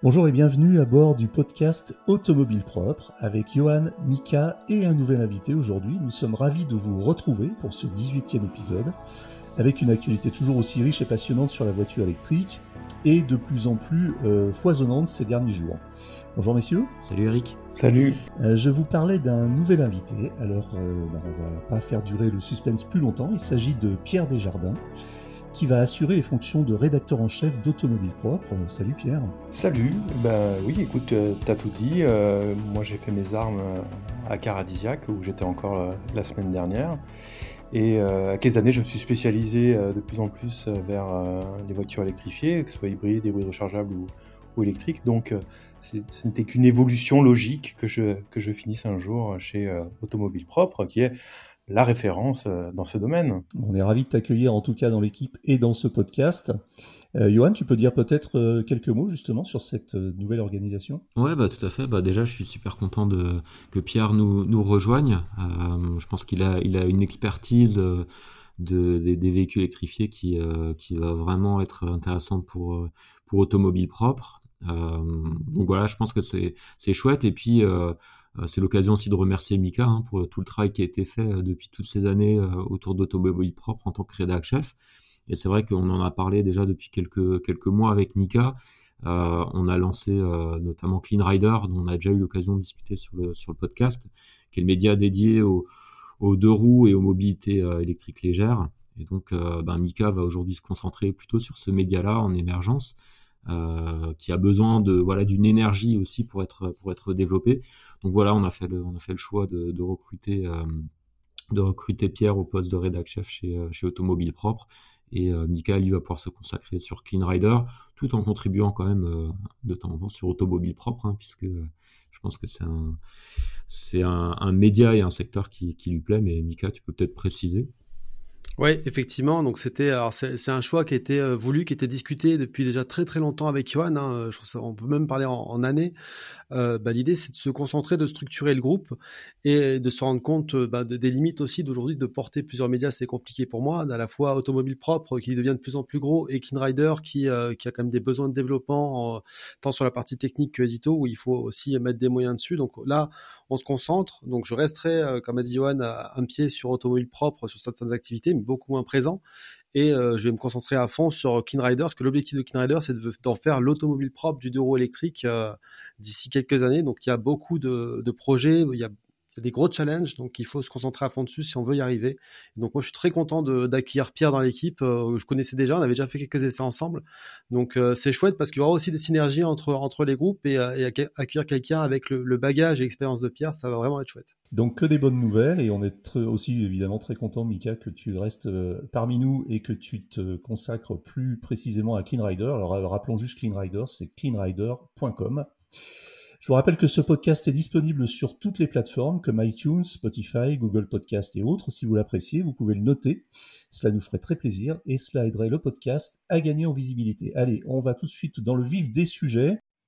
Bonjour et bienvenue à bord du podcast Automobile Propre avec Johan, Mika et un nouvel invité aujourd'hui. Nous sommes ravis de vous retrouver pour ce 18e épisode avec une actualité toujours aussi riche et passionnante sur la voiture électrique et de plus en plus euh, foisonnante ces derniers jours. Bonjour messieurs. Salut Eric. Salut. Euh, je vous parlais d'un nouvel invité, alors euh, bah, on va pas faire durer le suspense plus longtemps. Il s'agit de Pierre Desjardins qui va assurer les fonctions de rédacteur en chef d'Automobile Propre. Salut Pierre. Salut, ben oui, écoute, euh, t'as tout dit. Euh, moi j'ai fait mes armes euh, à Caradisiac où j'étais encore la semaine dernière. Et à quelques années, je me suis spécialisé de plus en plus vers les voitures électrifiées, que ce soit hybrides, hybrides rechargeables ou, ou électriques. Donc ce n'était qu'une évolution logique que je, que je finisse un jour chez Automobile Propre, qui est la référence euh, dans ce domaine. On est ravi de t'accueillir en tout cas dans l'équipe et dans ce podcast. Euh, Johan, tu peux dire peut-être euh, quelques mots justement sur cette nouvelle organisation? Ouais, bah, tout à fait. Bah, déjà, je suis super content de, que Pierre nous, nous rejoigne. je pense qu'il a, il a une expertise de, des, véhicules électrifiés qui, qui va vraiment être intéressante pour, pour Automobile Propre. donc voilà, je pense que c'est chouette. Et puis, euh, c'est l'occasion aussi de remercier Mika hein, pour tout le travail qui a été fait euh, depuis toutes ces années euh, autour d'Automobile Propre en tant que rédac chef. Et c'est vrai qu'on en a parlé déjà depuis quelques, quelques mois avec Mika. on a lancé notamment Clean Rider, dont on a déjà eu l'occasion de discuter sur le, sur le podcast, qui est le média dédié aux, deux roues et aux mobilités électriques légères. Et donc, ben, Mika va aujourd'hui se concentrer plutôt sur ce média-là en émergence, qui a besoin de voilà d'une énergie aussi pour être pour être développé. Donc voilà, on a fait le, choix de, recruter, euh, de recruter Pierre au poste de rédac chef chez, euh, Automobile Propre. Et euh, Mika, lui, va pouvoir se consacrer sur Clean Rider, tout en contribuant quand même de temps en temps sur Automobile Propre, hein, puisque je pense que c'est un, c'est un, un, média et un secteur qui, qui lui plaît. Mais Mika, tu peux peut-être préciser oui, effectivement. Donc c'était, alors c'est un choix qui été euh, voulu, qui était discuté depuis déjà très très longtemps avec Johan. Hein, je on peut même parler en, en années. Euh, bah, L'idée, c'est de se concentrer, de structurer le groupe et de se rendre compte euh, bah, de, des limites aussi d'aujourd'hui de porter plusieurs médias. C'est compliqué pour moi. À la fois automobile propre qui devient de plus en plus gros et Kinrider qui euh, qui a quand même des besoins de développement tant sur la partie technique que édito où il faut aussi mettre des moyens dessus. Donc là, on se concentre. Donc je resterai, comme a dit Johan, un pied sur automobile propre sur certaines activités beaucoup moins présent. Et euh, je vais me concentrer à fond sur Clean Rider, parce que l'objectif de Clean Rider, c'est d'en faire l'automobile propre du deux roues d'ici quelques années. Donc il y a beaucoup de, de projets, il y a c'est des gros challenges, donc il faut se concentrer à fond dessus si on veut y arriver. Donc moi je suis très content d'accueillir Pierre dans l'équipe. Euh, je connaissais déjà, on avait déjà fait quelques essais ensemble. Donc euh, c'est chouette parce qu'il y aura aussi des synergies entre, entre les groupes et, euh, accueillir quelqu'un avec le, bagage et l'expérience de Pierre, ça va vraiment être chouette. Donc que des bonnes nouvelles et on est aussi évidemment très content Mika que tu restes parmi nous et que tu te consacres plus précisément à Clean Rider. Alors rappelons juste Clean Rider, c'est cleanrider.com. Je vous rappelle que ce podcast est disponible sur toutes les plateformes comme iTunes, Spotify, Google Podcast et autres. Si vous l'appréciez, vous pouvez le noter. Cela nous ferait très plaisir et cela aiderait le podcast à gagner en visibilité. Allez, on va tout de suite dans le vif des sujets.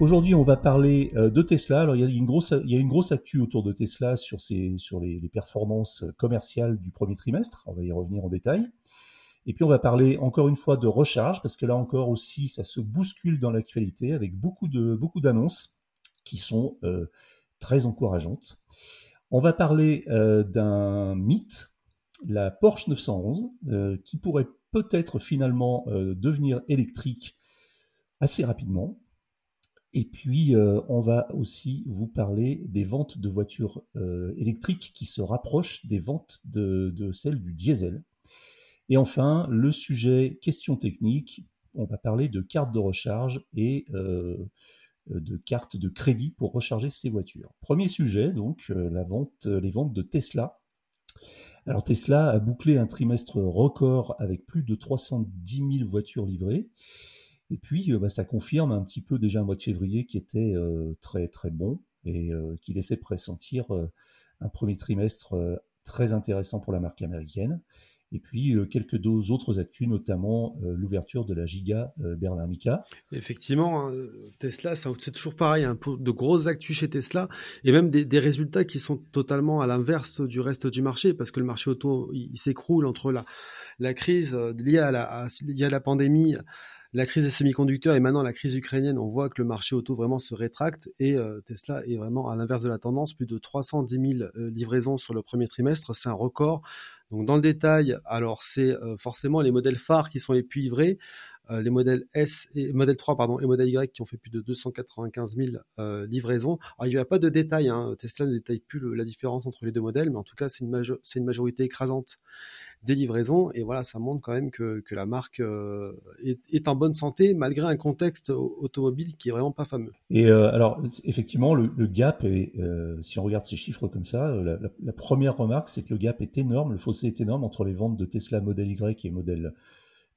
Aujourd'hui, on va parler euh, de Tesla. Alors, il y a une grosse, il actu autour de Tesla sur, les, performances commerciales du premier trimestre. On va y revenir en détail. Et puis, on va parler encore une fois de recharge, parce que là encore aussi, ça se bouscule dans l'actualité avec beaucoup d'annonces qui sont euh, très encourageantes. On va parler euh, d'un mythe, la Porsche 911, qui pourrait peut-être finalement devenir électrique assez rapidement. Et puis, euh, on va aussi vous parler des ventes de voitures euh, électriques qui se rapprochent des ventes de, celles du diesel. Et enfin, le sujet question technique, on va parler de cartes de recharge et euh, de cartes de crédit pour recharger ces voitures. Premier sujet, donc, la vente, les ventes de Tesla. Alors Tesla a bouclé un trimestre record avec plus de 310 000 voitures livrées. Et puis, bah, ça confirme un petit peu déjà un mois de février qui était très très bon et qui laissait pressentir un premier trimestre très intéressant pour la marque américaine. Et puis euh, quelques deux autres actus, notamment euh, l'ouverture de la Giga euh, Berlin Mica. Effectivement, hein, Tesla, c'est toujours pareil, hein, de grosses actus chez Tesla, et même des, résultats qui sont totalement à l'inverse du reste du marché, parce que le marché auto, il, s'écroule entre la, la crise liée à la, liée à la pandémie la crise des semi-conducteurs et maintenant la crise ukrainienne, on voit que le marché auto vraiment se rétracte et euh, Tesla est vraiment à l'inverse de la tendance, plus de 310 000 euh, livraisons sur le premier trimestre, c'est un record. Donc dans le détail, alors c'est euh, forcément les modèles phares qui sont les plus livrés, les modèles S et modèle 3 pardon et modèle Y qui ont fait plus de 295 000 livraisons. Alors il n'y a pas de détail, hein. Tesla ne détaille plus la différence entre les deux modèles, mais en tout cas c'est une, majorité écrasante des livraisons. Et voilà, ça montre quand même que, la marque euh, est, en bonne santé malgré un contexte automobile qui est vraiment pas fameux. Et euh, alors, effectivement, le, gap, est, euh, si on regarde ces chiffres comme ça, la, première remarque, c'est que le gap est énorme, le fossé est énorme entre les ventes de Tesla Model Y et Model,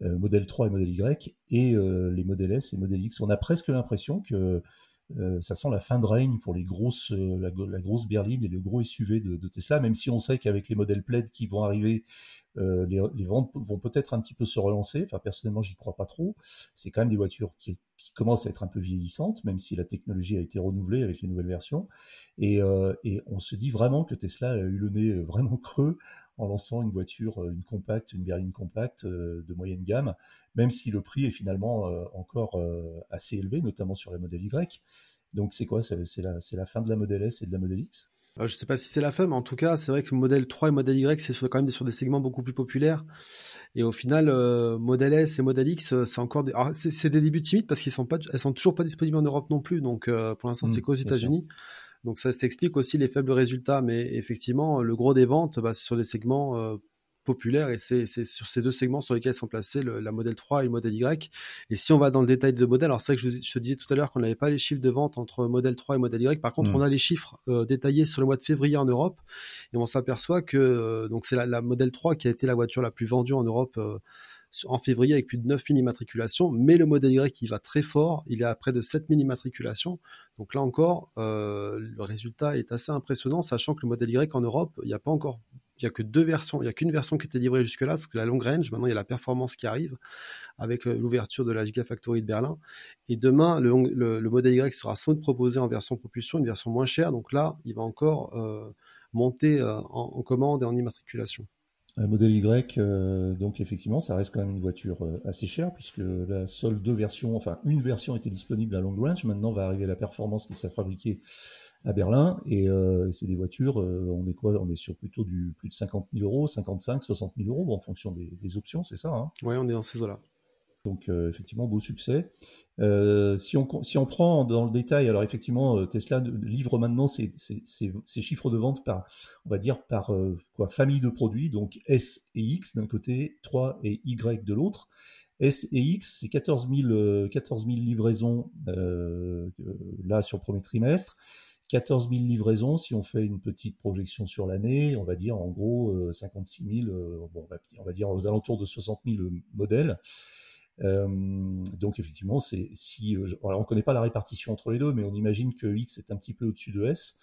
Model 3 et Model Y et les Model S et Model X. On a presque l'impression que euh, ça sent la fin de règne pour les grosses, euh, la, grosse berline et le gros SUV de, Tesla, même si on sait qu'avec les modèles Plaid qui vont arriver, euh, les, ventes vont peut-être un petit peu se relancer. Enfin, personnellement, j'y crois pas trop. C'est quand même des voitures qui, commencent à être un peu vieillissantes, même si la technologie a été renouvelée avec les nouvelles versions. Et on se dit vraiment que Tesla a eu le nez vraiment creux en lançant une voiture, une compacte, une berline compacte de moyenne gamme, même si le prix est finalement encore assez élevé, notamment sur les modèles Y. Donc c'est quoi? C'est la, la, fin de la Model S et de la Model X? Je ne sais pas si c'est la fin, mais en tout cas, c'est vrai que Model 3 et Model Y, c'est quand même sur des segments beaucoup plus populaires. Et au final, euh, Model S et Model X, c'est encore des... c'est des débuts timides parce qu'ils sont pas, elles sont toujours pas disponibles en Europe non plus. Donc euh, pour l'instant, c'est mmh, qu'aux États-Unis. Donc ça s'explique aussi les faibles résultats, mais effectivement, le gros des ventes, bah, c'est sur des segments euh, populaire et c'est sur ces deux segments sur lesquels sont placés la modèle 3 et le modèle Y. Et si on va dans le détail de modèle, alors c'est vrai que je, te disais tout à l'heure qu'on n'avait pas les chiffres de vente entre modèle 3 et modèle Y. Par contre, mm. on a les chiffres euh, détaillés sur le mois de février en Europe et on s'aperçoit que euh, donc c'est la, la, modèle 3 qui a été la voiture la plus vendue en Europe. Euh, en février avec plus de 9000 immatriculations, mais le modèle Y qui va très fort, il est à près de 7000 immatriculations. Donc là encore, le résultat est assez impressionnant, sachant que le modèle Y en Europe, il n'y a pas encore il n'y a que deux versions, il n'y a qu'une version qui était livrée jusque-là, c'est la long range. Maintenant, il y a la performance qui arrive avec euh, l'ouverture de la Gigafactory de Berlin. Et demain, le, le, modèle Y sera sans doute proposé en version propulsion, une version moins chère. Donc là, il va encore euh, monter euh, en, commande et en immatriculation. Le modèle Y, donc effectivement, ça reste quand même une voiture assez chère puisque la seule deux versions, enfin une version était disponible à long range. Maintenant va arriver la performance qui s'est fabriquée à Berlin. Et euh, c'est des voitures, euh, on est quoi? On est sur plutôt du plus de 50 000 euros, 55, 60 000 euros en fonction des, options, c'est ça hein? Oui, on est dans ces eaux-là. Donc euh, effectivement, beau succès. si, on, si on prend dans le détail, alors effectivement, Tesla livre maintenant ses, chiffres de vente par, on va dire, par quoi, famille de produits, donc S et X d'un côté, 3 et Y de l'autre. S et X, c'est 14 000, 14 000 livraisons là sur le premier trimestre. 14 000 livraisons, si on fait une petite projection sur l'année, on va dire en gros 56 euh, 000, euh, bon, on va dire aux alentours de 60 000 modèles. Euh, donc effectivement, c'est si alors on ne connaît pas la répartition entre les deux, mais on imagine que X est un petit peu au-dessus de S.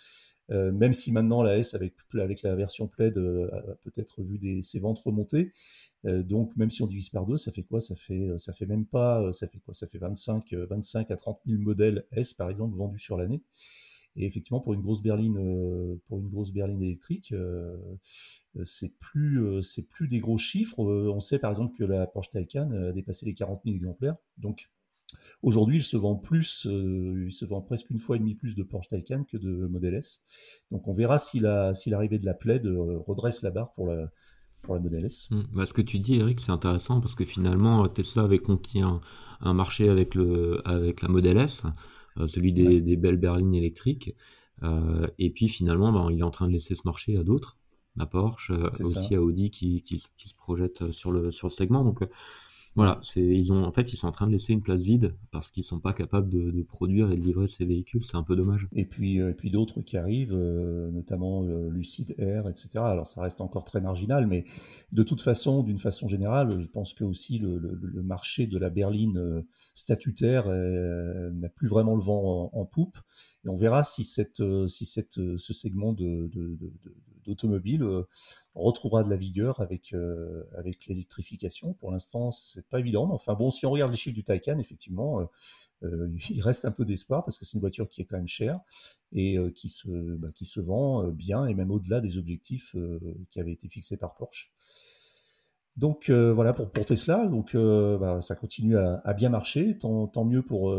même si maintenant la S avec, la version Plaid a peut-être vu ses ventes remonter. donc même si on divise par deux, ça fait quoi? Ça fait même pas ça fait quoi? Ça fait 25 25 à 30 000 modèles S par exemple vendus sur l'année. Et effectivement, pour une grosse berline, euh, pour une grosse berline électrique, euh, c'est plus, euh, c'est plus des gros chiffres. On sait par exemple que la Porsche Taycan a dépassé les 40 000 exemplaires. Donc Aujourd'hui, il se vend plus, il se vend presque une fois et demie plus de Porsche Taycan que de Model S. Donc on verra si l'arrivée de la Plaid redresse la barre pour la, pour la Model S. Mmh. Bah, ce que tu dis, Eric, c'est intéressant parce que finalement, Tesla avait conquis un, un, marché avec, le, avec la Model S. Euh, celui des, belles berlines électriques. Euh, et puis finalement, ben, il est en train de laisser ce marché à d'autres, à Porsche, euh, aussi à Audi qui, qui, se projette sur le, sur le segment. Donc Voilà, ils ont en fait ils sont en train de laisser une place vide parce qu'ils sont pas capables de, produire et de livrer ces véhicules. C'est un peu dommage. Et puis euh, et puis d'autres qui arrivent, euh, notamment euh, Lucid Air, etc. Alors ça reste encore très marginal, mais de toute façon, d'une façon générale, je pense que aussi le, le, marché de la berline statutaire n'a plus vraiment le vent en, poupe. Et on verra si cette si cette ce segment de, d'automobile retrouvera de la vigueur avec, euh, avec l'électrification. Pour l'instant, c'est pas évident. Mais enfin bon, si on regarde les chiffres du Taycan, effectivement, euh, euh, il reste un peu d'espoir parce que c'est une voiture qui est quand même chère et qui, se, bah, qui se vend bien et même au-delà des objectifs qui avaient été fixés par Porsche. Donc voilà pour, pour Tesla, donc bah, ça continue à, bien marcher, tant mieux pour,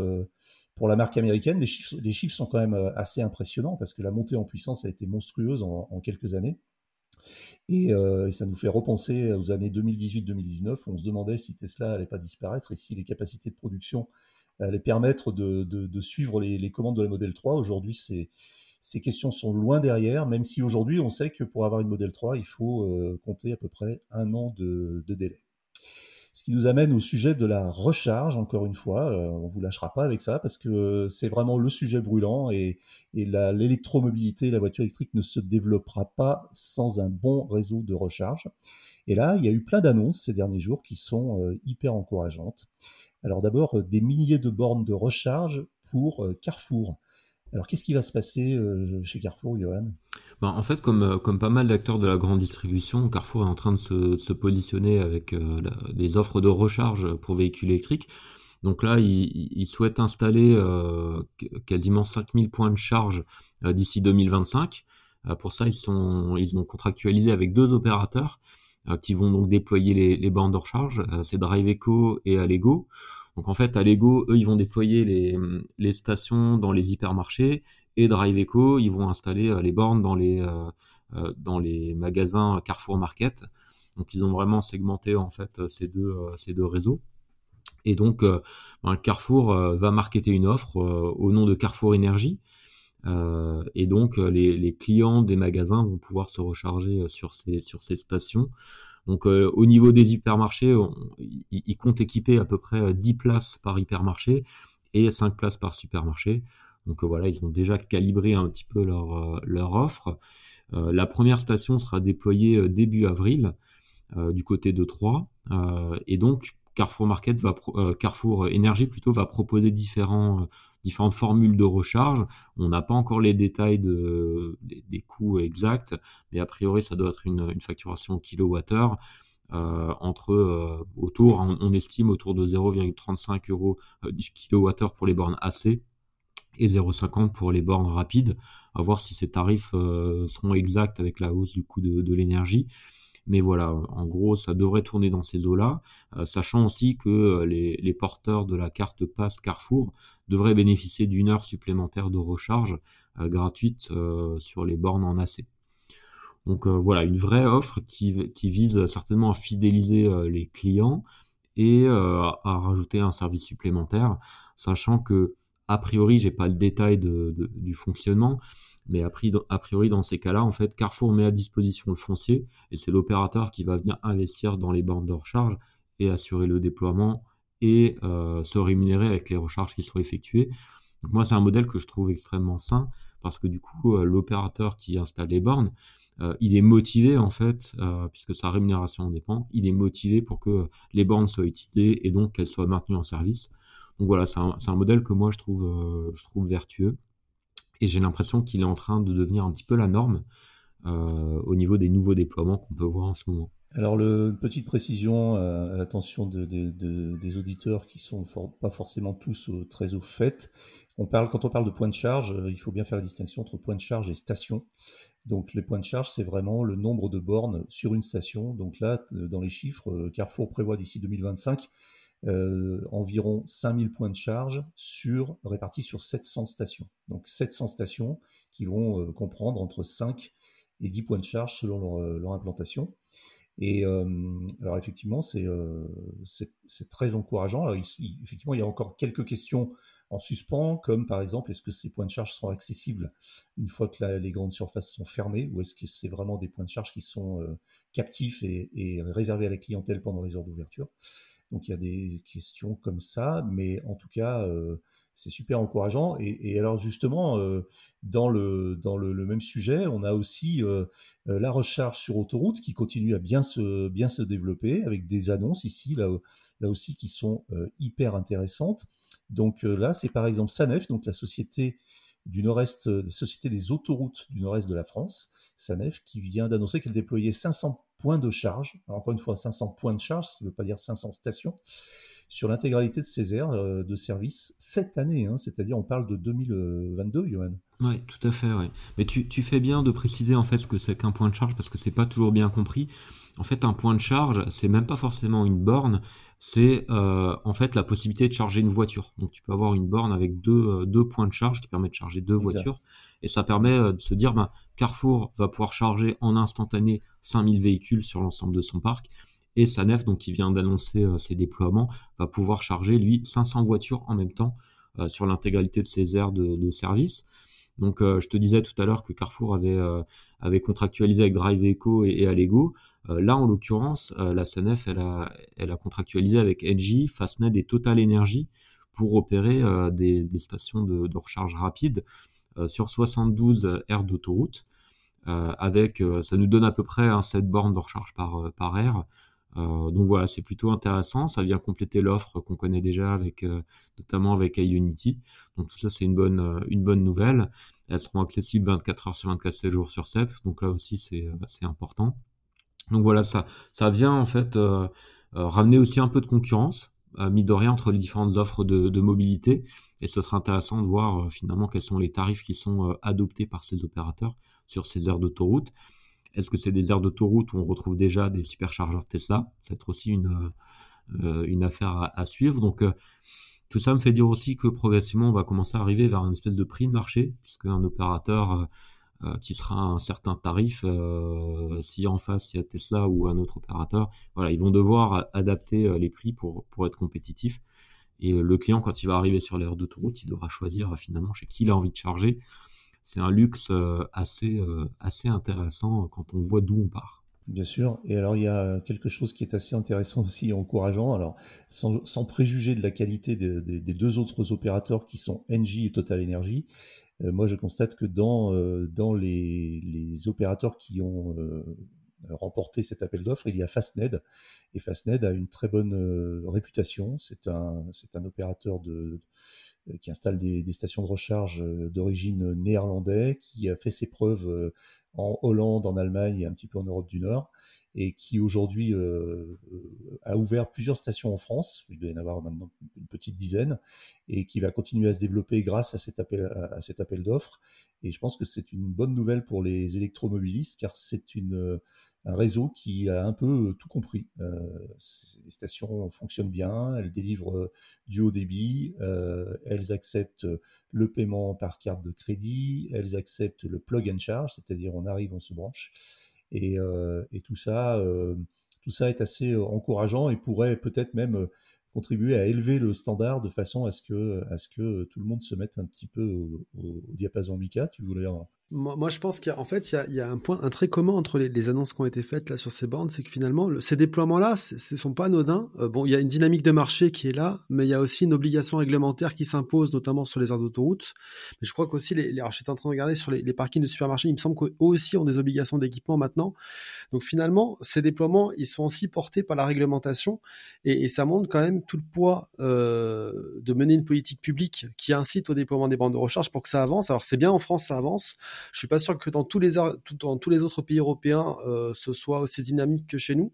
pour la marque américaine. Les chiffres, sont quand même assez impressionnants parce que la montée en puissance a été monstrueuse en, en quelques années. Euh, et, ça nous fait repenser aux années 2018-2019 où on se demandait si Tesla allait pas disparaître et si les capacités de production allaient permettre de, suivre les, commandes de la Model 3. Aujourd'hui, ces, questions sont loin derrière, même si aujourd'hui, on sait que pour avoir une Model 3, il faut euh, compter à peu près un an de délai. Ce qui nous amène au sujet de la recharge, encore une fois. Euh, on vous lâchera pas avec ça parce que c'est vraiment le sujet brûlant et, l'électromobilité, la voiture électrique ne se développera pas sans un bon réseau de recharge. Et là, il y a eu plein d'annonces ces derniers jours qui sont euh, hyper encourageantes. Alors d'abord, euh, des milliers de bornes de recharge pour Carrefour. Alors, qu'est-ce qui va se passer euh, chez Carrefour, Johan? Ben, En fait, comme, euh, comme pas mal d'acteurs de la grande distribution, Carrefour est en train de se, positionner avec euh, des offres de recharge pour véhicules électriques. Donc là, ils, souhaitent installer quasiment 5000 points de charge d'ici 2025. pour ça, ils, sont, ils ont contractualisé avec deux opérateurs qui vont donc déployer les, les bandes de recharge. c'est DriveEco et Allego. Donc en fait, à Lego, eux, ils vont déployer les, stations dans les hypermarchés et Drive Eco, ils vont installer euh, les bornes dans les, euh, euh, dans les magasins Carrefour Market. Donc ils ont vraiment segmenté en fait ces deux, ces deux réseaux. Et donc ben, Carrefour va marketer une offre au nom de Carrefour Énergie. et donc les, les, clients des magasins vont pouvoir se recharger sur ces, sur ces stations donc euh, au niveau des hypermarchés, ils comptent équiper à peu près 10 euh, places par hypermarché et 5 places par supermarché. Donc euh, voilà, ils ont déjà calibré un petit peu leur, offre. la première station sera déployée début avril du côté de Troyes. et donc Carrefour Market Carrefour Énergie plutôt va proposer différents différentes formules de recharge. On n'a pas encore les détails de, des, coûts exacts, mais a priori, ça doit être une, facturation kilowattheure. Euh, entre euh, autour, on, estime autour de 0,35 euros euh, du kilowattheure pour les bornes AC et 0,50 pour les bornes rapides. À voir si ces tarifs seront exacts avec la hausse du coût de l'énergie. Mais voilà, en gros, ça devrait tourner dans ces eaux-là, euh, sachant aussi que euh, les, porteurs de la carte passe Carrefour devraient bénéficier d'une heure supplémentaire de recharge euh, gratuite sur les bornes en AC. Donc voilà, une vraie offre qui, vise certainement à fidéliser les clients et à rajouter un service supplémentaire, sachant que a priori, j'ai pas le détail du fonctionnement, mais a priori, dans ces cas-là, en fait, Carrefour met à disposition le foncier et c'est l'opérateur qui va venir investir dans les bornes de recharge et assurer le déploiement et euh, se rémunérer avec les recharges qui seront effectuées. Donc moi, c'est un modèle que je trouve extrêmement sain parce que du coup, euh, l'opérateur qui installe les bornes, euh, il est motivé en fait, puisque sa rémunération en dépend, il est motivé pour que les bornes soient utilisées et donc qu'elles soient maintenues en service. Donc voilà, c'est un, un, modèle que moi je trouve, je trouve vertueux. Et j'ai l'impression qu'il est en train de devenir un petit peu la norme euh, au niveau des nouveaux déploiements qu'on peut voir en ce moment. Alors, le, petite précision euh, à l'attention des auditeurs qui sont pas forcément tous euh, très au fait. On parle, quand on parle de point de charge, il faut bien faire la distinction entre point de charge et station. Donc, les points de charge, c'est vraiment le nombre de bornes sur une station. Donc là, dans les chiffres, Carrefour prévoit d'ici 2025 euh, environ 5000 points de charge sur, répartis sur 700 stations. Donc 700 stations qui vont euh, comprendre entre 5 et 10 points de charge selon leur, euh, implantation. Et alors effectivement, c'est très encourageant. Alors, effectivement, il y a encore quelques questions en suspens, comme par exemple, est-ce que ces points de charge seront accessibles une fois que les grandes surfaces sont fermées, ou est-ce que c'est vraiment des points de charge qui sont captifs et, et, réservés à la clientèle pendant les heures d'ouverture? Donc il y a des questions comme ça, mais en tout cas, c'est super encourageant. Et, alors justement, dans, le, dans le, même sujet, on a aussi la recharge sur autoroute qui continue à bien se, bien se développer avec des annonces ici, là, là aussi, qui sont hyper intéressantes. Donc là, c'est par exemple Sanef, donc la société du nord-est, des sociétés des autoroutes du nord-est de la France, Sanef, qui vient d'annoncer qu'elle déployait 500 points de charge. Alors encore une fois, 500 points de charge, ce qui ne veut pas dire 500 stations, sur l'intégralité de ces aires euh, de service cette année. Hein, C'est-à-dire, on parle de 2022, Johan. Oui, tout à fait. Ouais. Mais tu, tu, fais bien de préciser en fait ce que c'est qu'un point de charge parce que c'est pas toujours bien compris. En fait, un point de charge, c'est même pas forcément une borne, c'est euh, en fait la possibilité de charger une voiture. Donc tu peux avoir une borne avec deux, euh, deux points de charge qui permet de charger deux voitures. Et ça permet euh, de se dire, ben, Carrefour va pouvoir charger en instantané 5000 véhicules sur l'ensemble de son parc. Et Sanef, donc qui vient d'annoncer ses déploiements, va pouvoir charger lui 500 voitures en même temps sur l'intégralité de ses aires de, service. Donc je te disais tout à l'heure que Carrefour avait, contractualisé avec Drive Eco et, et Allego. Euh, là, en l'occurrence, euh, la SANEF, elle a, contractualisé avec Engie, Fastned et Total Energy pour opérer euh, des, stations de, recharge rapide sur 72 aires d'autoroute. avec, ça nous donne à peu près un 7 bornes de recharge par, par donc voilà, c'est plutôt intéressant. Ça vient compléter l'offre qu'on connaît déjà avec, notamment avec iUnity. Donc tout ça, c'est une bonne, une bonne nouvelle. Elles seront accessibles 24 heures sur 24, 7 jours sur 7. Donc là aussi, c'est important. Donc voilà, ça, ça vient en fait euh, euh, ramener aussi un peu de concurrence, euh, mis de rien, entre les différentes offres de, mobilité. Et ce sera intéressant de voir finalement quels sont les tarifs qui sont adoptés par ces opérateurs sur ces aires d'autoroute. Est-ce que c'est des aires d'autoroute où on retrouve déjà des superchargeurs Tesla? C'est aussi une, une affaire à, suivre. Donc tout ça me fait dire aussi que progressivement on va commencer à arriver vers une espèce de prix de marché, puisque un opérateur euh, qui sera un certain tarif. Euh, si en face il y a Tesla ou un autre opérateur, voilà, ils vont devoir adapter euh, les prix pour, pour être compétitifs. Et le client, quand il va arriver sur l'aire d'autoroute, il devra choisir finalement chez qui il a envie de charger. C'est un luxe assez, assez intéressant quand on voit d'où on part. Bien sûr. Et alors, il y a quelque chose qui est assez intéressant aussi et encourageant. Alors, sans, sans préjuger de la qualité des, des, deux autres opérateurs qui sont Engie et Total Energy, euh, moi, je constate que dans, euh, dans les, les, opérateurs qui ont euh, remporté cet appel d'offres, il y a Fastned. Et Fastned a une très bonne réputation. C'est un, un opérateur de, qui installe des, des, stations de recharge d'origine néerlandais, qui a fait ses preuves en Hollande, en Allemagne et un petit peu en Europe du Nord et qui aujourd'hui euh, euh, a ouvert plusieurs stations en France, il doit y en avoir maintenant une petite dizaine, et qui va continuer à se développer grâce à cet appel, à cet appel d'offres. Et je pense que c'est une bonne nouvelle pour les électromobilistes, car c'est une, un réseau qui a un peu tout compris. Euh, les stations fonctionnent bien, elles délivrent du haut débit, euh, elles acceptent le paiement par carte de crédit, elles acceptent le plug and charge, c'est-à-dire on arrive, on se branche. Euh, et, tout ça, euh, tout ça est assez euh, encourageant et pourrait peut-être même contribuer à élever le standard de façon à ce que, tout le monde se mette un petit peu au, au, diapason Mika. Tu voulais en, moi, je pense qu'il y a, en fait, il y a, il y a un point, un trait commun entre les, les, annonces qui ont été faites là sur ces bornes, c'est que finalement, le, ces déploiements-là, ce sont pas anodins. Euh, bon, il y a une dynamique de marché qui est là, mais il y a aussi une obligation réglementaire qui s'impose, notamment sur les aires d'autoroute. Mais je crois qu'aussi, les, les, alors j'étais en train de regarder sur les, les parkings de supermarchés, il me semble qu'eux aussi ont des obligations d'équipement maintenant. Donc finalement, ces déploiements, ils sont aussi portés par la réglementation, et, et ça montre quand même tout le poids euh, de mener une politique publique qui incite au déploiement des bandes de recharge pour que ça avance. Alors c'est bien en France, ça avance. Je suis pas sûr que dans tous les dans tous les autres pays européens euh, ce soit aussi dynamique que chez nous,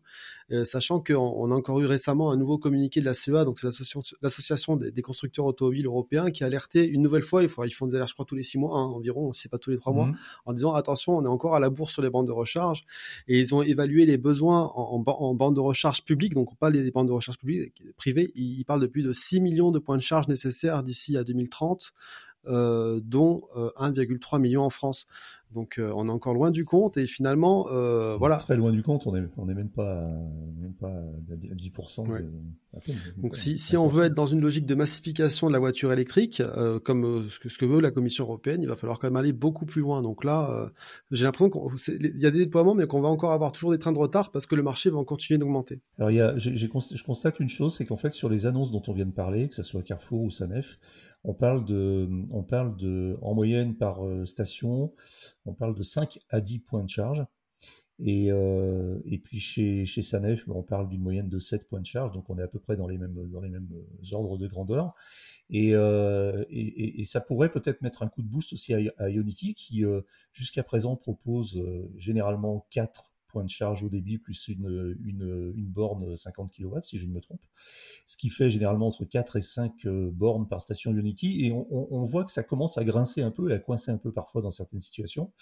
euh, sachant qu'on on a encore eu récemment un nouveau communiqué de la CEA, donc c'est l'association des, des, constructeurs automobiles européens, qui a alerté une nouvelle fois, ils font des alertes je crois tous les six mois hein, environ, c'est pas tous les trois mois, mhm. en disant attention, on est encore à la bourse sur les bandes de recharge, et ils ont évalué les besoins en, en, bandes de recharge publiques, donc pas les bandes de recharge publiques privées, ils, ils parlent de plus de 6 millions de points de charge nécessaires d'ici à 2030 euh, dont 1,3 euh, million en France. Donc on est encore loin du compte et finalement voilà. Très loin du compte, on n'est on est même pas même pas à 10%. Donc si, si on veut être dans une logique de massification de la voiture électrique, comme ce que, ce que veut la Commission européenne, il va falloir quand même aller beaucoup plus loin. Donc là, j'ai l'impression qu'il y a des déploiements, mais qu'on va encore avoir toujours des trains de retard parce que le marché va continuer d'augmenter. Alors il y a, je constate une chose, c'est qu'en fait sur les annonces dont on vient de parler, que ce soit Carrefour ou Sanef, on parle de, on parle de, en moyenne par euh, station, on parle de 5 à 10 points de charge. Et, euh, et puis chez, chez Sanef, on parle d'une moyenne de 7 points de charge, donc on est à peu près dans les mêmes, mêmes ordres de grandeur. Et, euh, et, ça pourrait peut-être mettre un coup de boost aussi à, à Ionity, qui jusqu'à présent propose généralement 4 de charge au débit plus une, une, borne 50 kW, si je ne me trompe. Ce qui fait généralement entre 4 et 5 euh, bornes par station Unity. Et on, voit que ça commence à grincer un peu et à coincer un peu parfois dans certaines situations.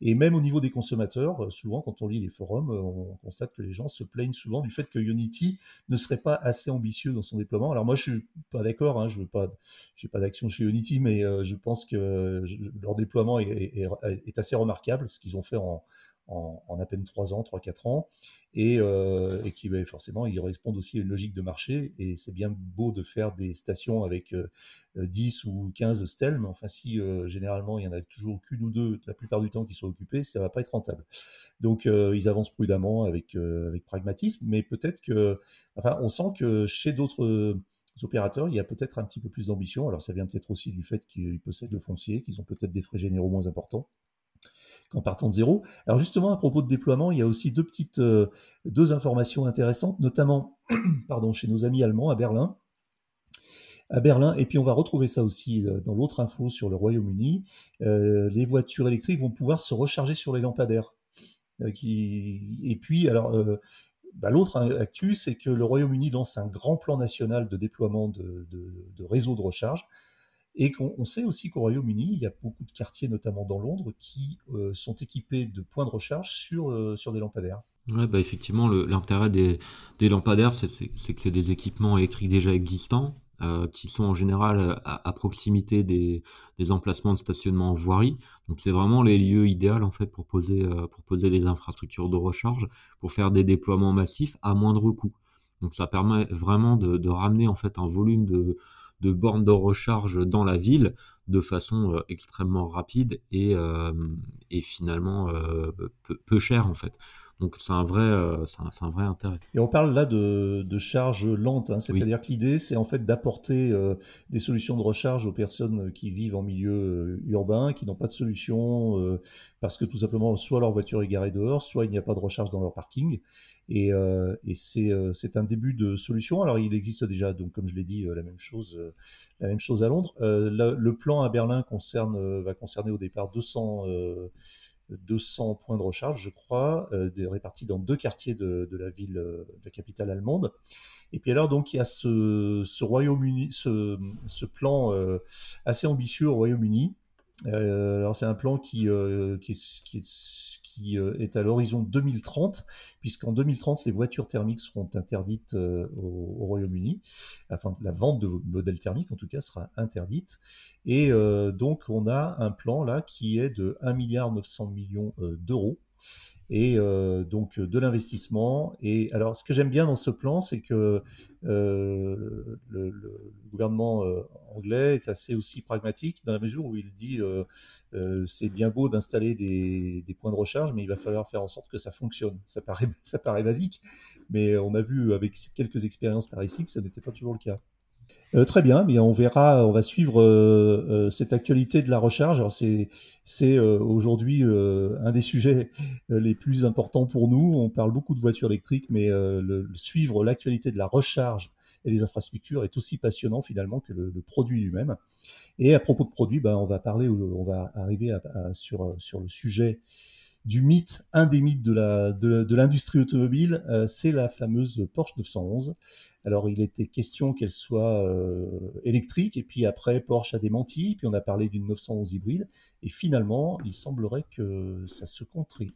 Et même au niveau des consommateurs, euh, souvent quand on lit les forums, euh, on constate que les gens se plaignent souvent du fait que Unity ne serait pas assez ambitieux dans son déploiement. Alors moi, je suis pas d'accord. Hein, je veux pas, j'ai pas d'action chez Unity, mais je pense que leur déploiement est, est assez remarquable, ce qu'ils ont fait en, en, à peine 3 ans, 3-4 ans, et, euh, qui ben, forcément ils répondent aussi à une logique de marché, et c'est bien beau de faire des stations avec 10 euh, ou 15 stèles, mais enfin si euh, généralement il y en a toujours qu'une ou deux la plupart du temps qui sont occupés, ça va pas être rentable. Donc ils avancent prudemment avec, avec pragmatisme, mais peut-être que, enfin on sent que chez d'autres opérateurs, il y a peut-être un petit peu plus d'ambition. Alors ça vient peut-être aussi du fait qu'ils possèdent le foncier, qu'ils ont peut-être des frais généraux moins importants en partant de zéro. Alors justement, à propos de déploiement, il y a aussi deux petites euh, deux informations intéressantes, notamment pardon, chez nos amis allemands à Berlin. À Berlin, et puis on va retrouver ça aussi euh, dans l'autre info sur le Royaume-Uni, euh, les voitures électriques vont pouvoir se recharger sur les lampadaires. Et puis, alors, bah, l'autre actu, c'est que le Royaume-Uni lance un grand plan national de déploiement de, de réseaux de recharge et qu'on sait aussi qu'au Royaume-Uni, il y a beaucoup de quartiers, notamment dans Londres, qui euh, sont équipés de points de recharge sur, euh, sur des lampadaires. Ouais, bah effectivement, l'intérêt des, des, lampadaires, c'est que c'est des équipements électriques déjà existants, euh, qui sont en général à, proximité des, emplacements de stationnement en voirie. Donc c'est vraiment les lieux idéaux en fait pour poser, pour poser des infrastructures de recharge, pour faire des déploiements massifs à moindre coût. Donc ça permet vraiment de, de ramener en fait un volume de, de bornes de recharge dans la ville de façon euh, extrêmement rapide et, euh, finalement euh, peu, peu cher en fait. Donc c'est un vrai, euh, c'est un, vrai intérêt. Et on parle là de, de charge lente, hein. c'est-à-dire que l'idée c'est en fait d'apporter euh, des solutions de recharge aux personnes qui vivent en milieu euh, urbain, qui n'ont pas de solution parce que tout simplement soit leur voiture est garée dehors, soit il n'y a pas de recharge dans leur parking. Et, et c'est un début de solution. Alors il existe déjà, donc comme je l'ai dit, la même chose, la même chose à Londres. le plan à Berlin concerne, va concerner au départ 200 200 points de recharge, je crois, euh, répartis dans deux quartiers de, la ville, euh, de la capitale allemande. Et puis alors, donc, il y a ce, Royaume-Uni, ce, plan euh, assez ambitieux au Royaume-Uni. alors, c'est un plan qui, qui, qui, qui euh, est à l'horizon 2030, puisqu'en 2030, les voitures thermiques seront interdites euh, au, Royaume-Uni. Enfin, la vente de modèles thermiques, en tout cas, sera interdite. Et euh, donc, on a un plan là qui est de 1,9 milliard d'euros et euh, donc de l'investissement. Et alors, ce que j'aime bien dans ce plan, c'est que euh, le, gouvernement euh, anglais est assez aussi pragmatique dans la mesure où il dit euh, euh, c'est bien beau d'installer des, des, points de recharge, mais il va falloir faire en sorte que ça fonctionne. Ça paraît, ça paraît basique, mais on a vu avec quelques expériences par ici que ça n'était pas toujours le cas. Euh, très bien, mais on verra, on va suivre euh, euh, cette actualité de la recharge. C'est aujourd'hui un des sujets les plus importants pour nous. On parle beaucoup de voitures électriques, mais suivre l'actualité de la recharge et des infrastructures est aussi passionnant finalement que le, produit lui-même. Et à propos de produits, ben, on va parler, on va arriver sur le sujet du mythe, un des mythes de l'industrie automobile, c'est la fameuse Porsche 911. Alors il était question qu'elle soit euh, électrique et puis après Porsche a démenti, puis on a parlé d'une 911 hybride et finalement il semblerait que ça se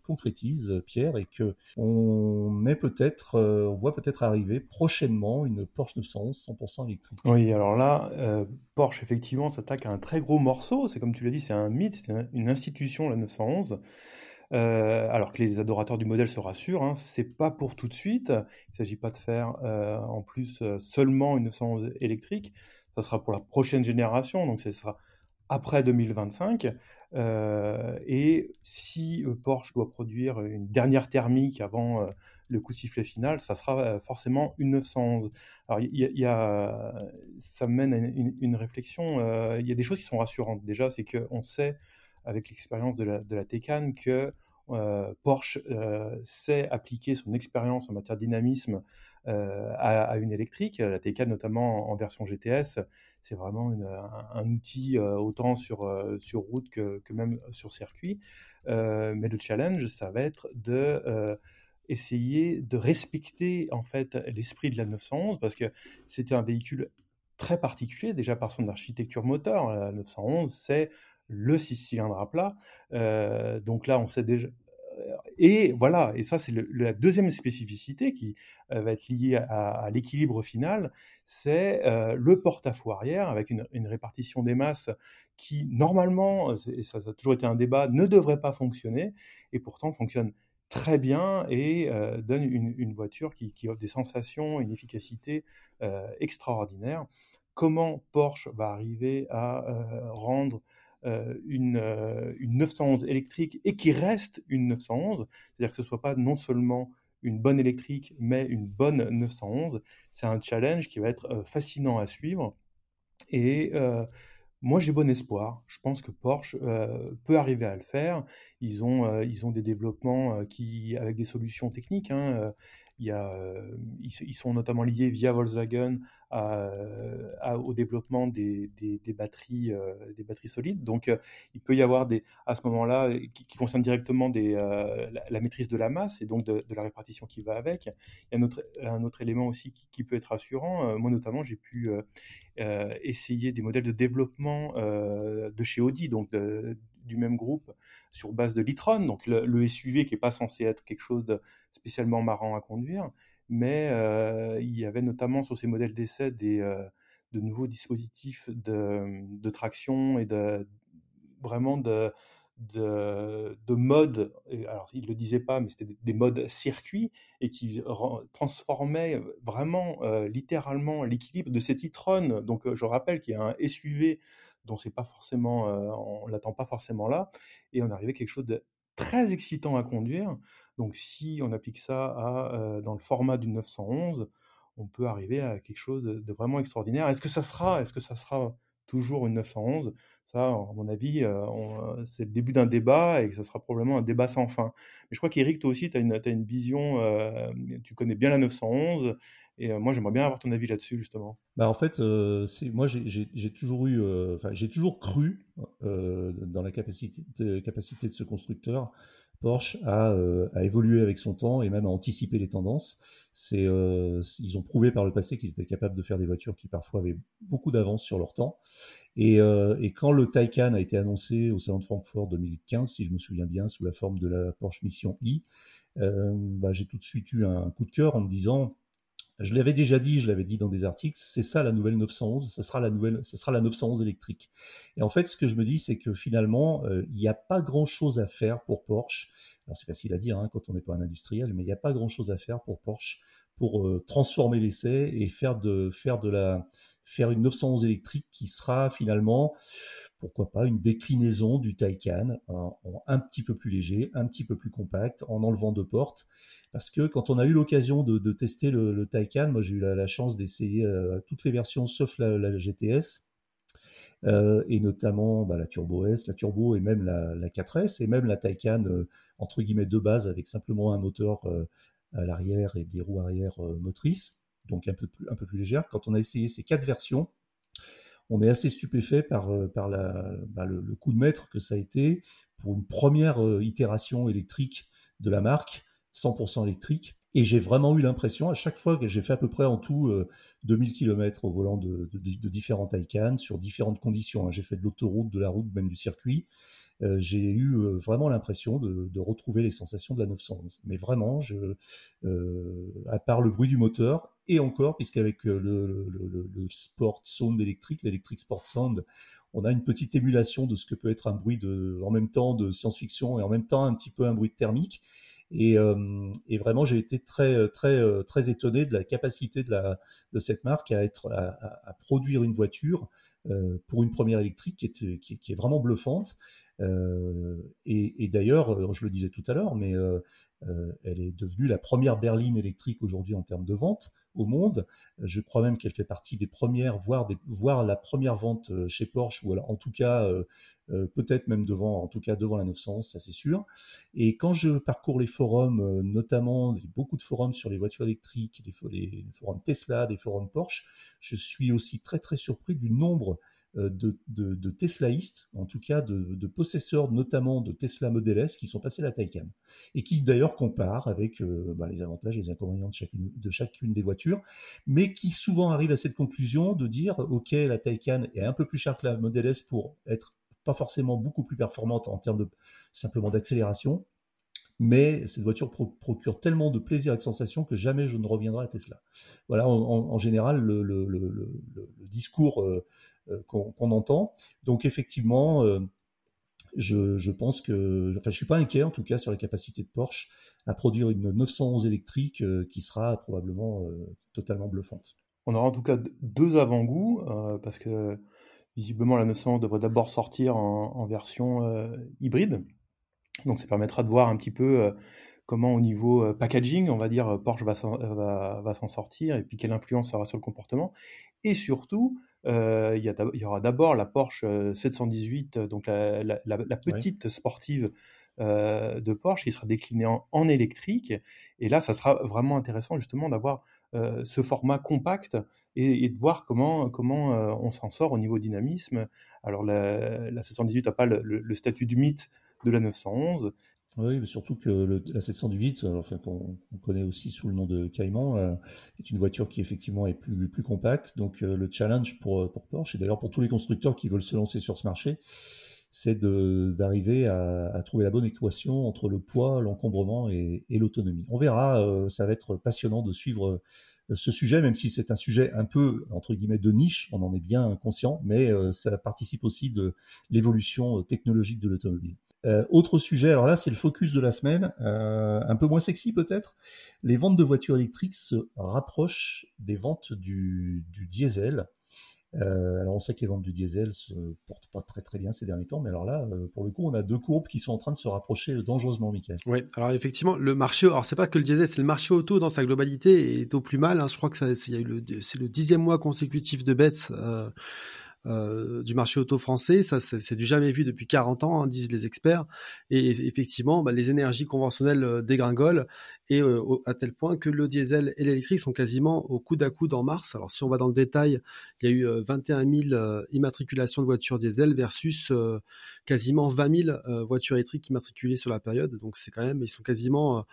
concrétise Pierre et que on peut-être on voit peut-être arriver prochainement une Porsche 911 100% électrique. Oui, alors là Porsche effectivement s'attaque à un très gros morceau, c'est comme tu l'as dit, c'est un mythe, c'est une institution la 911. Euh, alors que les adorateurs du modèle se rassurent, hein, c'est pas pour tout de suite. Il ne s'agit pas de faire euh, en plus euh, seulement une 911 électrique. Ça sera pour la prochaine génération, donc ce sera après 2025. et si Porsche doit produire une dernière thermique avant le coup de sifflet final, ça sera forcément une 911. Alors, ça mène à une réflexion. Il y a des choses qui sont rassurantes. Déjà, c'est qu'on sait avec l'expérience de la, de la que euh, Porsche euh, sait appliquer son expérience en matière de dynamisme euh, à, une électrique. La Taycan, notamment en, version GTS, c'est vraiment un, outil autant sur, sur route que, que, même sur circuit. mais le challenge, ça va être de essayer de respecter en fait l'esprit de la 911 parce que c'était un véhicule très particulier déjà par son architecture moteur. La 911, c'est le six cylindres à plat. Donc là, on sait déjà. Et voilà, et ça c'est la deuxième spécificité qui va être liée à, l'équilibre final, c'est le porte-à-faux arrière avec une, répartition des masses qui normalement, et ça, a toujours été un débat, ne devrait pas fonctionner, et pourtant fonctionne très bien et donne une, voiture qui, offre des sensations, une efficacité extraordinaire. Comment Porsche va arriver à rendre une, euh, une 911 électrique et qui reste une 911, c'est-à-dire que ce ne soit pas non seulement une bonne électrique, mais une bonne 911, c'est un challenge qui va être euh, fascinant à suivre. Et moi, j'ai bon espoir. Je pense que Porsche peut arriver à le faire. Ils ont, ils ont des développements qui, avec des solutions techniques. Hein, y ils, sont notamment liés via Volkswagen au développement des, batteries, des batteries solides. Donc, il peut y avoir des, à ce moment-là, qui, concernent directement des, la, maîtrise de la masse et donc de, la répartition qui va avec. Il y a un autre, un autre élément aussi qui, peut être rassurant. moi, notamment, j'ai pu essayer des modèles de développement de chez Audi, donc du même groupe sur base de l'e-tron, donc le, SUV qui n'est pas censé être quelque chose de spécialement marrant à conduire, mais il y avait notamment sur ces modèles d'essai des, de nouveaux dispositifs de, traction et de vraiment de, de, de modes, alors il ne le disait pas, mais c'était des, modes circuits et qui transformaient vraiment littéralement l'équilibre de cet e-tron. Donc je rappelle qu'il y a un SUV dont c'est pas forcément, on l'attend pas forcément là, et on arrivait à quelque chose de très excitant à conduire. Donc si on applique ça à, dans le format d'une 911, on peut arriver à quelque chose de, vraiment extraordinaire. Est-ce que ça sera, est-ce que ça sera toujours une 911 Ça, à mon avis, c'est le début d'un débat et que ça sera probablement un débat sans fin. Mais je crois qu'Éric, toi aussi, tu as une vision, tu connais bien la 911 et moi, j'aimerais bien avoir ton avis là-dessus, justement. Bah, en fait, c'est moi, j'ai toujours eu, j'ai toujours cru dans la capacité de, capacité de ce constructeur Porsche à, à, évoluer avec son temps et même à anticiper les tendances. C'est, ils ont prouvé par le passé qu'ils étaient capables de faire des voitures qui parfois avaient beaucoup d'avance sur leur temps. Et, et, quand le Taycan a été annoncé au salon de Francfort 2015, si je me souviens bien, sous la forme de la Porsche Mission i, bah, j'ai tout de suite eu un coup de cœur en me disant je l'avais déjà dit, je l'avais dit dans des articles, c'est ça la nouvelle 911, ça sera la nouvelle, ça sera la 911 électrique. Et en fait, ce que je me dis, c'est que finalement, euh, il n'y a pas grand-chose à faire pour Porsche. Alors c'est facile à dire hein, quand on n'est pas un industriel, mais il n'y a pas grand-chose à faire pour Porsche pour euh, transformer l'essai et faire de faire de la faire une 911 électrique qui sera finalement pourquoi pas une déclinaison du Taycan un petit peu plus léger, un petit peu plus compact, en enlevant deux portes. Parce que quand on a eu l'occasion de, tester le, Taycan, moi j'ai eu la, chance d'essayer euh, toutes les versions sauf la, GTS. Euh, et notamment bah, la Turbo S, la Turbo et même la, 4S, et même la Taycan, euh, entre guillemets, de base, avec simplement un moteur à l'arrière et des roues arrière motrices, donc un peu, plus, un peu plus légère. Quand on a essayé ces quatre versions, on est assez stupéfait par, euh, bah, le, coup de maître que ça a été, pour une première itération électrique de la marque, 100% électrique. Et j'ai vraiment eu l'impression, à chaque fois que j'ai fait à peu près en tout 2000 km au volant de, de, différents Taycan, sur différentes conditions. Hein. J'ai fait de l'autoroute, de la route, même du circuit. j'ai eu vraiment l'impression de, de, retrouver les sensations de la 911. Mais vraiment, à part le bruit du moteur, et encore, puisqu'avec le, le, le, Sport Sound électrique, l'électrique Sport Sound, on a une petite émulation de ce que peut être un bruit en même temps de science-fiction et en même temps un petit peu un bruit thermique. Et, euh, vraiment, j'ai été très, très, très étonné de la capacité de, cette marque à, produire une voiture euh, pour une première électrique qui est, vraiment bluffante. Euh, et, d'ailleurs, je le disais tout à l'heure, mais euh, elle est devenue la première berline électrique aujourd'hui en termes de vente au monde. Je crois même qu'elle fait partie des premières, voire, des, voire la première vente euh, chez Porsche, ou en tout cas, euh, euh, peut-être même devant, en tout cas devant la 911, ça c'est sûr. Et quand je parcours les forums, notamment beaucoup de forums sur les voitures électriques, les, les forums Tesla, des forums Porsche, je suis aussi très très surpris du nombre euh, de, de, Teslaïstes, en tout cas de, possesseurs notamment de Tesla Model S qui sont passés à la Taycan et qui d'ailleurs comparent avec euh, bah, les avantages et les inconvénients de chacune, de chacune des voitures, mais qui souvent arrivent à cette conclusion de dire ok la Taycan est un peu plus chère que la Model S pour être pas forcément beaucoup plus performante en termes de simplement d'accélération, mais cette voiture procure tellement de plaisir et de sensation que jamais je ne reviendrai à Tesla. Voilà, en, général, le, discours euh, euh, qu'on entend. Donc effectivement, euh, je, pense que, enfin, je suis pas inquiet en tout cas sur la capacité de Porsche à produire une 911 électrique euh, qui sera probablement totalement bluffante. On aura en tout cas deux avant-goûts parce que visiblement la 911 devrait d'abord sortir en, version hybride. Donc ça permettra de voir un petit peu comment au niveau packaging, on va dire, Porsche va s'en sortir et puis quelle influence ça aura sur le comportement. Et surtout, euh, il, y aura d'abord la Porsche 718, euh, donc la, petite sportive euh, de Porsche qui sera déclinée en, électrique. Et là, ça sera vraiment intéressant justement d'avoir ce format compact et, de voir comment, comment on s'en sort au niveau dynamisme. Alors la, 718 n'a pas le, le, statut du mythe de la 911, oui, mais surtout que le, la 718, euh, enfin, qu'on connaît aussi sous le nom de Cayman, euh, est une voiture qui effectivement est plus, compacte. Donc euh, le challenge pour, Porsche, et d'ailleurs pour tous les constructeurs qui veulent se lancer sur ce marché, c'est d'arriver à, trouver la bonne équation entre le poids, l'encombrement et l'autonomie. On verra, ça va être passionnant de suivre ce sujet, même si c'est un sujet un peu, entre guillemets, de niche, on en est bien conscient, mais ça participe aussi de l'évolution technologique de l'automobile. Euh, autre sujet, alors là c'est le focus de la semaine, euh, un peu moins sexy peut-être. Les ventes de voitures électriques se rapprochent des ventes du, diesel. Euh, alors on sait que les ventes du diesel se portent pas très très bien ces derniers temps, mais alors là, pour le coup, on a deux courbes qui sont en train de se rapprocher dangereusement, Michael. Oui, alors effectivement, le marché, alors c'est pas que le diesel, c'est le marché auto dans sa globalité est au plus mal. Hein. Je crois que c'est le dixième mois consécutif de baisse. Du marché auto français. Ça, c'est du jamais vu depuis 40 ans, hein, disent les experts. Et effectivement, bah, les énergies conventionnelles euh, dégringolent et euh, à tel point que le diesel et l'électrique sont quasiment au coude à coude en mars. Alors si on va dans le détail, il y a eu 21 000 immatriculations de voitures diesel versus quasiment 20 000 voitures électriques immatriculées sur la période. Donc c'est quand même, ils sont quasiment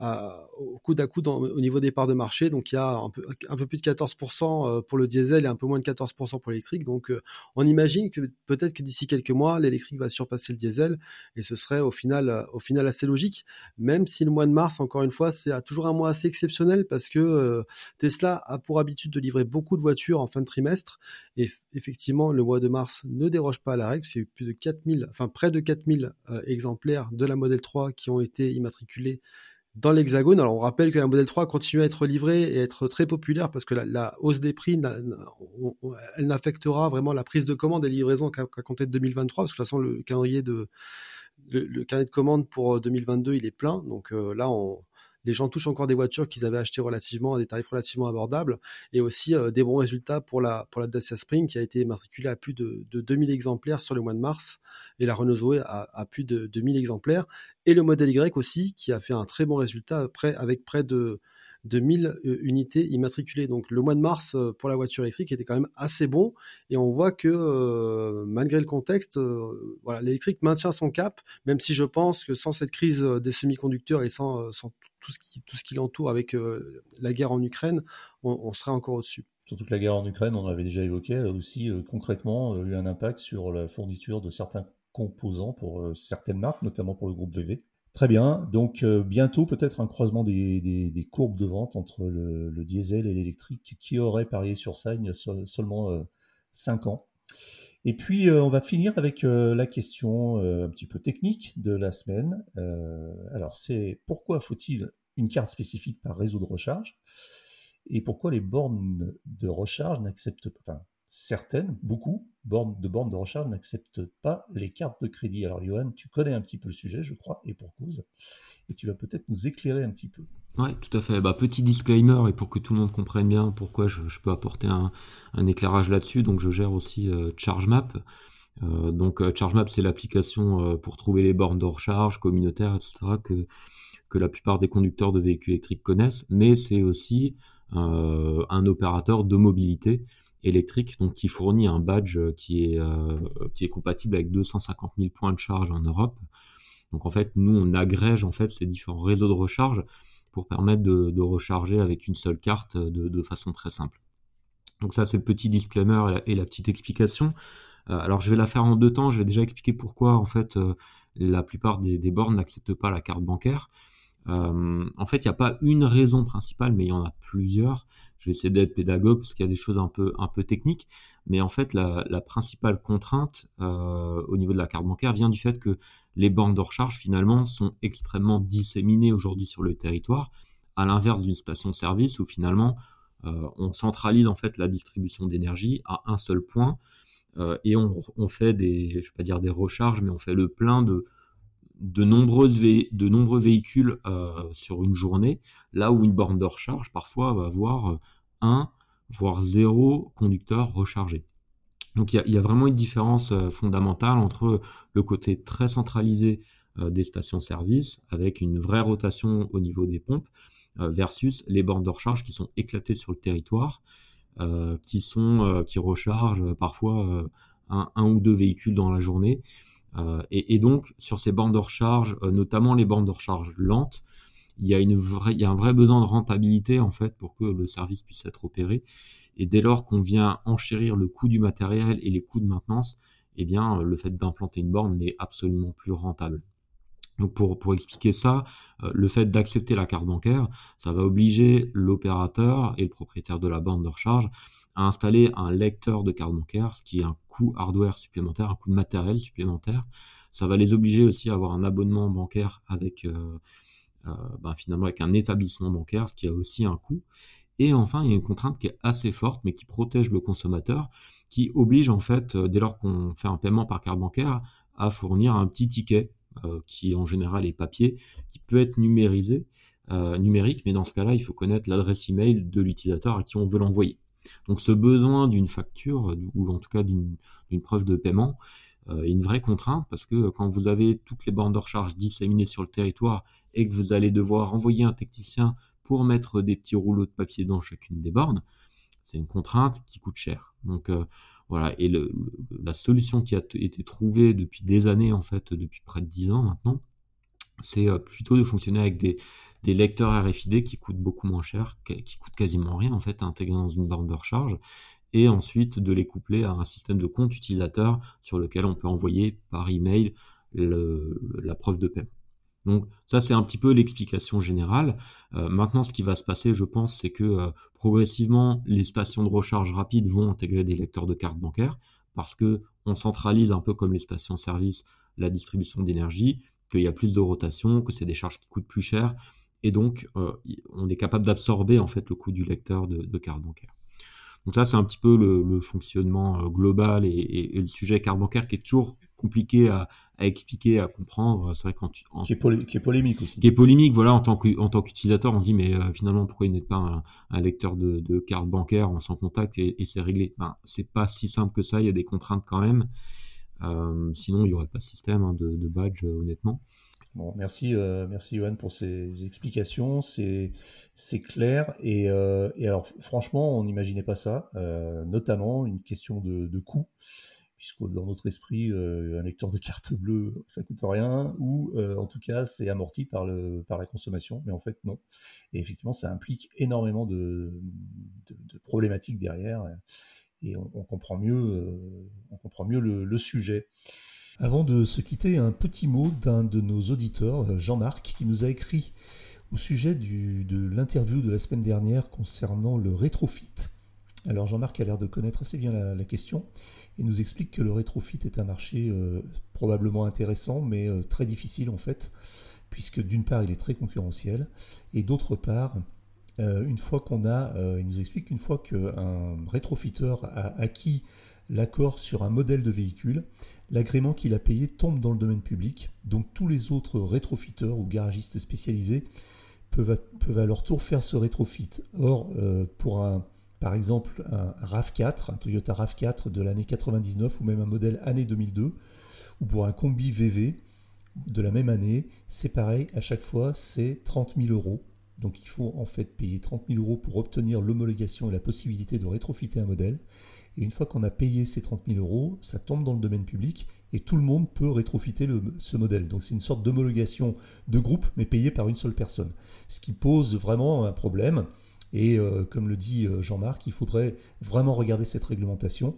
au coude à coude au niveau des parts de marché. Donc il y a un peu, plus de 14% euh, pour le diesel et un peu moins de 14% pour l'électrique. Donc euh, on imagine que peut-être que d'ici quelques mois, l'électrique va surpasser le diesel et ce serait au final, final assez logique. Même si le mois de mars, encore une fois, c'est toujours un mois assez exceptionnel parce que euh, Tesla a pour habitude de livrer beaucoup de voitures en fin de trimestre et effectivement le mois de mars ne déroge pas à la règle. C'est plus de 4000, enfin près de 4000 exemplaires de la Model 3 qui ont été immatriculés dans l'Hexagone. Alors on rappelle que la modèle 3 continue à être livrée et être très populaire parce que la, hausse des prix, elle n'affectera vraiment la prise de commande et livraison qu'à compter de 2023 parce que de toute façon le calendrier de le, carnet de commande pour 2022 il est plein. Donc euh, là on les gens touchent encore des voitures qu'ils avaient achetées relativement à des tarifs relativement abordables et aussi euh, des bons résultats pour la, pour Dacia Spring qui a été matriculée à plus de, de 2000 exemplaires sur le mois de mars et la Renault Zoé à, plus de 2000 exemplaires. Et le modèle Y aussi qui a fait un très bon résultat avec près de de 1000 unités immatriculées. Donc le mois de mars pour la voiture électrique était quand même assez bon et on voit que malgré le contexte, voilà, l'électrique maintient son cap, même si je pense que sans cette crise des semi-conducteurs et sans, tout ce qui, l'entoure avec la guerre en Ukraine, on, serait encore au-dessus. Surtout que la guerre en Ukraine, on avait déjà évoqué, a aussi concrètement eu un impact sur la fourniture de certains composants pour certaines marques, notamment pour le groupe VV. Très bien. Donc euh, bientôt peut-être un croisement des, courbes de vente entre le, diesel et l'électrique. Qui aurait parié sur ça il y a seulement 5 euh, ans? Et puis euh, on va finir avec la question un petit peu technique de la semaine. alors c'est pourquoi faut-il une carte spécifique par réseau de recharge? Et pourquoi les bornes de recharge n'acceptent pas, certaines, beaucoup, de bornes de recharge n'acceptent pas les cartes de crédit. Alors Johan, tu connais un petit peu le sujet, je crois, et pour cause, et tu vas peut-être nous éclairer un petit peu. Oui, tout à fait. Bah, petit disclaimer, et pour que tout le monde comprenne bien pourquoi je, peux apporter un, éclairage là-dessus, donc je gère aussi euh, ChargeMap. Euh, donc euh, ChargeMap, c'est l'application pour trouver les bornes de recharge communautaires, etc., que la plupart des conducteurs de véhicules électriques connaissent, mais c'est aussi un opérateur de mobilité électrique, donc qui fournit un badge qui est, euh, qui est compatible avec 250 000 points de charge en Europe. Donc en fait, nous, on agrège en fait ces différents réseaux de recharge pour permettre de, recharger avec une seule carte de, façon très simple. Donc ça, c'est le petit disclaimer et la, petite explication. Euh, alors je vais la faire en deux temps. Je vais déjà expliquer pourquoi en fait euh, la plupart des, des bornes n'acceptent pas la carte bancaire. en fait, il n'y a pas une raison principale, mais il y en a plusieurs je vais essayer d'être pédagogue parce qu'il y a des choses un peu, un peu techniques, mais en fait, la, principale contrainte euh, au niveau de la carte bancaire vient du fait que les bornes de recharge, finalement, sont extrêmement disséminées aujourd'hui sur le territoire, à l'inverse d'une station-service où finalement, euh, on centralise en fait la distribution d'énergie à un seul point euh, et on, on, fait des, je vais pas dire des recharges, mais on fait le plein de de, nombreux véhicules euh, sur une journée, là où une borne de recharge parfois va avoir euh, un, voire zéro conducteur rechargé. Donc il y, a vraiment une différence euh, fondamentale entre le côté très centralisé des stations-service, avec une vraie rotation au niveau des pompes, versus les bornes de recharge qui sont éclatées sur le territoire, qui, rechargent parfois un, ou deux véhicules dans la journée. Euh, et, donc, sur ces bornes de recharge, euh, notamment les bornes de recharge lentes, il y, a un vrai besoin de rentabilité en fait pour que le service puisse être opéré. Et dès lors qu'on vient enchérir le coût du matériel et les coûts de maintenance, eh bien, le fait d'implanter une borne n'est absolument plus rentable. Donc pour, pour expliquer ça, euh, le fait d'accepter la carte bancaire, ça va obliger l'opérateur et le propriétaire de la borne de recharge à installer un lecteur de carte bancaire, ce qui est un coût hardware supplémentaire, un coût de matériel supplémentaire. Ça va les obliger aussi à avoir un abonnement bancaire avec euh, euh, ben, finalement avec un établissement bancaire, ce qui a aussi un coût. Et enfin, il y a une contrainte qui est assez forte, mais qui protège le consommateur, qui oblige en fait, euh, dès lors qu'on fait un paiement par carte bancaire, à fournir un petit ticket qui en général est papier, qui peut être numérisé, numérique, mais dans ce cas-là, il faut connaître l'adresse email de l'utilisateur à qui on veut l'envoyer. Donc ce besoin d'une facture, ou en tout cas d'une preuve de paiement, euh, est une vraie contrainte parce que quand vous avez toutes les bornes de recharge disséminées sur le territoire et que vous allez devoir envoyer un technicien pour mettre des petits rouleaux de papier dans chacune des bornes, c'est une contrainte qui coûte cher. Donc euh, voilà, et la solution qui a été trouvée depuis des années, en fait, depuis près de 10 ans maintenant, c'est euh, plutôt de fonctionner avec des, lecteurs RFID qui coûtent beaucoup moins cher, qui coûtent quasiment rien en fait à intégrer dans une borne de recharge, et ensuite de les coupler à un système de compte utilisateur sur lequel on peut envoyer par email la preuve de paiement. Donc ça c'est un petit peu l'explication générale. Euh, maintenant ce qui va se passer je pense c'est que euh, progressivement les stations de recharge rapide vont intégrer des lecteurs de carte bancaire parce que on centralise un peu comme les stations-service la distribution d'énergie qu'il y a plus de rotation, que c'est des charges qui coûtent plus cher, et donc euh, on est capable d'absorber en fait le coût du lecteur de, carte bancaire. Donc ça c'est un petit peu le, fonctionnement euh, global et, le sujet carte bancaire qui est toujours compliqué à, expliquer, à comprendre. C'est vrai quand tu, qui, est polémique aussi. Qui est polémique, voilà, en tant qu'utilisateur, on se dit mais euh, finalement pourquoi il n'est pas un, lecteur de, carte bancaire en sans contact et, c'est réglé? Ben, c'est pas si simple que ça, il y a des contraintes quand même. Euh, sinon, il n'y aurait pas de système hein, de, badge, euh, honnêtement. Bon, merci, euh, merci Johan pour ces explications. C'est, clair. Et, alors, franchement, on n'imaginait pas ça, notamment une question de, coût, puisque dans notre esprit, un lecteur de carte bleue, ça coûte rien, ou en tout cas, c'est amorti par, la consommation. Mais en fait, non. Et effectivement, ça implique énormément de problématiques derrière. On, comprend mieux, mieux le, sujet. Avant de se quitter, un petit mot d'un de nos auditeurs, euh, Jean-Marc, qui nous a écrit au sujet de l'interview de la semaine dernière concernant le rétrofit. Alors Jean-Marc a l'air de connaître assez bien la, question et nous explique que le rétrofit est un marché euh, probablement intéressant mais euh, très difficile en fait, puisque d'une part il est très concurrentiel et d'autre part, une fois qu'on a, il nous explique qu'une fois qu'un rétrofiteur a acquis l'accord sur un modèle de véhicule, l'agrément qu'il a payé tombe dans le domaine public, donc tous les autres rétrofiteurs ou garagistes spécialisés peuvent à, leur tour faire ce rétrofit. Or, euh, pour un, par exemple un RAV4, un Toyota RAV4 de l'année 99 ou même un modèle année 2002, ou pour un combi VV de la même année, c'est pareil, à chaque fois c'est 30 000 euros. Donc il faut en fait payer 30 000 euros pour obtenir l'homologation et la possibilité de rétrofiter un modèle. Et une fois qu'on a payé ces 30 000 euros, ça tombe dans le domaine public et tout le monde peut rétrofiter ce modèle. Donc c'est une sorte d'homologation de groupe, mais payée par une seule personne. Ce qui pose vraiment un problème. Et euh, comme le dit euh, Jean-Marc, il faudrait vraiment regarder cette réglementation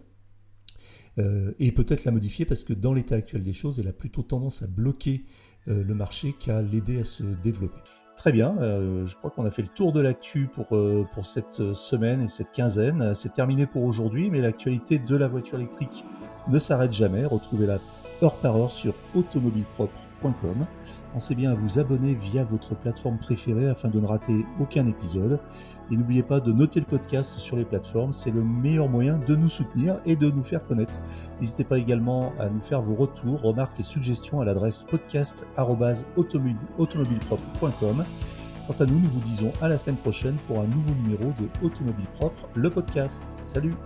euh, et peut-être la modifier parce que dans l'état actuel des choses, elle a plutôt tendance à bloquer le marché qu'à l'aider à se développer. Très bien, euh, je crois qu'on a fait le tour de l'actu pour, euh, pour cette semaine et cette quinzaine. C'est terminé pour aujourd'hui, mais l'actualité de la voiture électrique ne s'arrête jamais. Retrouvez-la heure par heure sur automobilepropre.com. Pensez bien à vous abonner via votre plateforme préférée afin de ne rater aucun épisode. Et n'oubliez pas de noter le podcast sur les plateformes, c'est le meilleur moyen de nous soutenir et de nous faire connaître. N'hésitez pas également à nous faire vos retours, remarques et suggestions à l'adresse podcast.automobilepropre.com. Quant à nous, nous vous disons à la semaine prochaine pour un nouveau numéro de Automobile Propre, le podcast. Salut